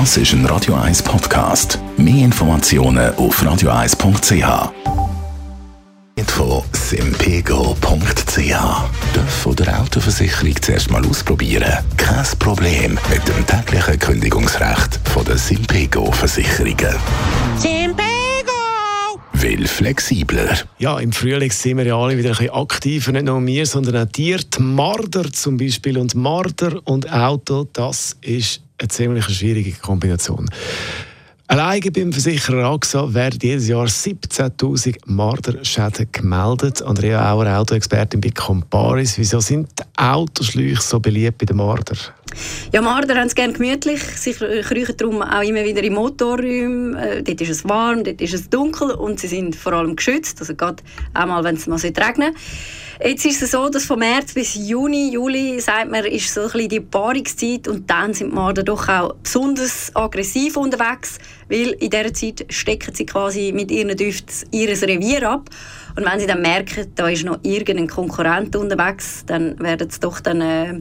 Das ist ein Radio 1 Podcast. Mehr Informationen auf radio1.ch. Von simpego.ch. Darf der Autoversicherung zuerst mal ausprobieren? Kein Problem mit dem täglichen Kündigungsrecht von der Simpego Versicherungen. Simpego! Will flexibler. Ja, im Frühling sind wir ja alle wieder ein bisschen aktiver, nicht nur wir, sondern auch Tiere. Die Marder zum Beispiel. Und Marder und Auto, das ist eine ziemlich schwierige Kombination. Alleine beim Versicherer AXA werden jedes Jahr 17.000 Marderschäden gemeldet. Andrea Auer, Autoexpertin bei Comparis. Wieso sind die Autoschläuche so beliebt bei den Marder? Ja, Marder haben es gerne gemütlich. Sie kriechen darum auch immer wieder in Motorräumen. Äh, dort ist es warm, dort ist es dunkel und sie sind vor allem geschützt. Also gerade einmal, wenn es mal regnen Jetzt ist es so, dass von März bis Juni, Juli, sagt man, ist so ein bisschen die Paarungszeit und dann sind die Marder doch auch besonders aggressiv unterwegs, weil in dieser Zeit stecken sie quasi mit ihren Düften ihr Revier ab. Und wenn sie dann merken, da ist noch irgendein Konkurrent unterwegs, dann werden sie doch dann äh,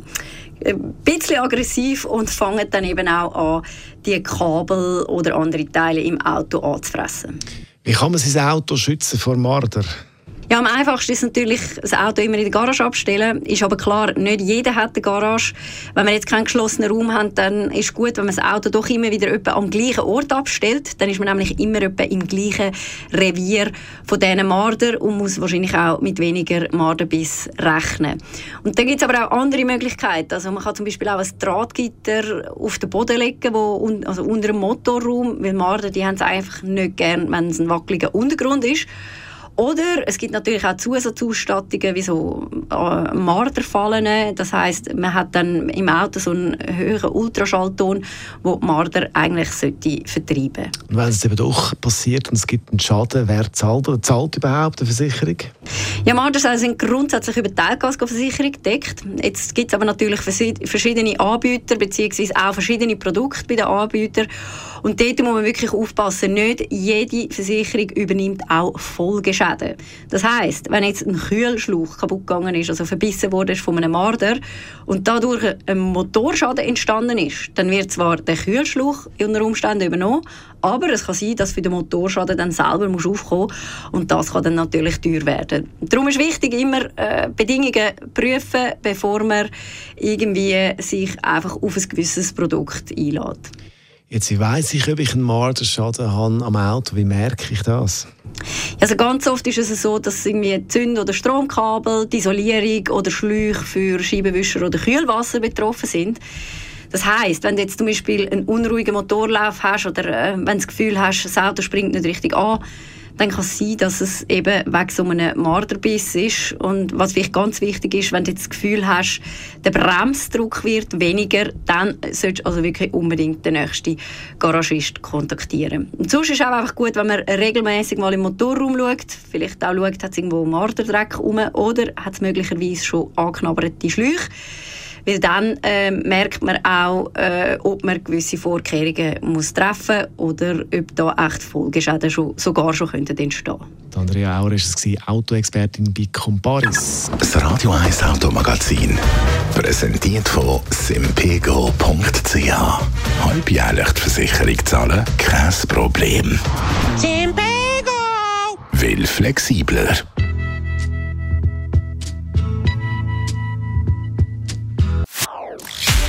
ein bisschen aggressiv und fangen dann eben auch an, die Kabel oder andere Teile im Auto anzufressen. Wie kann man sein Auto schützen vor Marder? Ja, am einfachsten ist natürlich das Auto immer in der Garage abstellen. Ist aber klar, nicht jeder hat eine Garage. Wenn wir jetzt keinen geschlossenen Raum haben, dann ist es gut, wenn man das Auto doch immer wieder am gleichen Ort abstellt. Dann ist man nämlich immer im gleichen Revier von diesen Marder und muss wahrscheinlich auch mit weniger Marderbiss rechnen. Und dann gibt es aber auch andere Möglichkeiten. Also man kann zum Beispiel auch ein Drahtgitter auf den Boden legen, wo also unter dem Motorraum, weil Marder die haben es einfach nicht gern, wenn es ein wackeliger Untergrund ist. Oder es gibt natürlich auch Zusatzausstattungen wie so äh, Marderfallen. Das heißt, man hat dann im Auto so einen höheren Ultraschallton, wo die Marder eigentlich sollte vertreiben. Und wenn es eben doch passiert und es gibt einen Schaden, wer zahlt oder zahlt überhaupt eine Versicherung? Ja, Marder sind grundsätzlich über die Teilgasversicherung gedeckt. Jetzt gibt es aber natürlich verschiedene Anbieter bzw. auch verschiedene Produkte bei den Anbietern. Und dort muss man wirklich aufpassen, nicht jede Versicherung übernimmt auch Folgeschäden. Das heißt, wenn jetzt ein Kühlschlauch kaputt gegangen ist, also verbissen wurde von einem Marder und dadurch ein Motorschaden entstanden ist, dann wird zwar der Kühlschlauch unter Umständen übernommen, aber es kann sein, dass für den Motorschaden dann selber muss aufkommen und das kann dann natürlich teuer werden. Darum ist wichtig, immer äh, Bedingungen prüfen, bevor man irgendwie sich einfach auf ein gewisses Produkt einlädt. Jetzt weiss ich, ob ich einen Marderschaden habe am Auto. Wie merke ich das? Also ganz oft ist es so, dass irgendwie Zünd- oder Stromkabel, die Isolierung oder Schläuche für Scheibenwischer oder Kühlwasser betroffen sind. Das heißt, wenn du jetzt zum Beispiel einen unruhigen Motorlauf hast oder äh, wenn du das Gefühl hast, das Auto springt nicht richtig an, dann kann es sein, dass es eben wegen so einem Marderbiss ist. Und was vielleicht ganz wichtig ist, wenn du das Gefühl hast, der Bremsdruck wird weniger, dann solltest du also wirklich unbedingt den nächsten Garagist kontaktieren. Und sonst ist es auch einfach gut, wenn man regelmäßig mal im Motorraum schaut, vielleicht auch schaut, hat es irgendwo Marderdreck rum oder hat es möglicherweise schon angeknabberte Schläuche. Weil dann äh, merkt man auch, äh, ob man gewisse Vorkehrungen muss treffen muss oder ob da echt Folgeschäden schon, sogar schon könnten entstehen könnten. Andrea Auer war es, Autoexpertin bei Comparis. Das Radio 1 Automagazin, präsentiert von simpego.ch. Halbjährlich die Versicherung zahlen, kein Problem. Simpego! Will flexibler.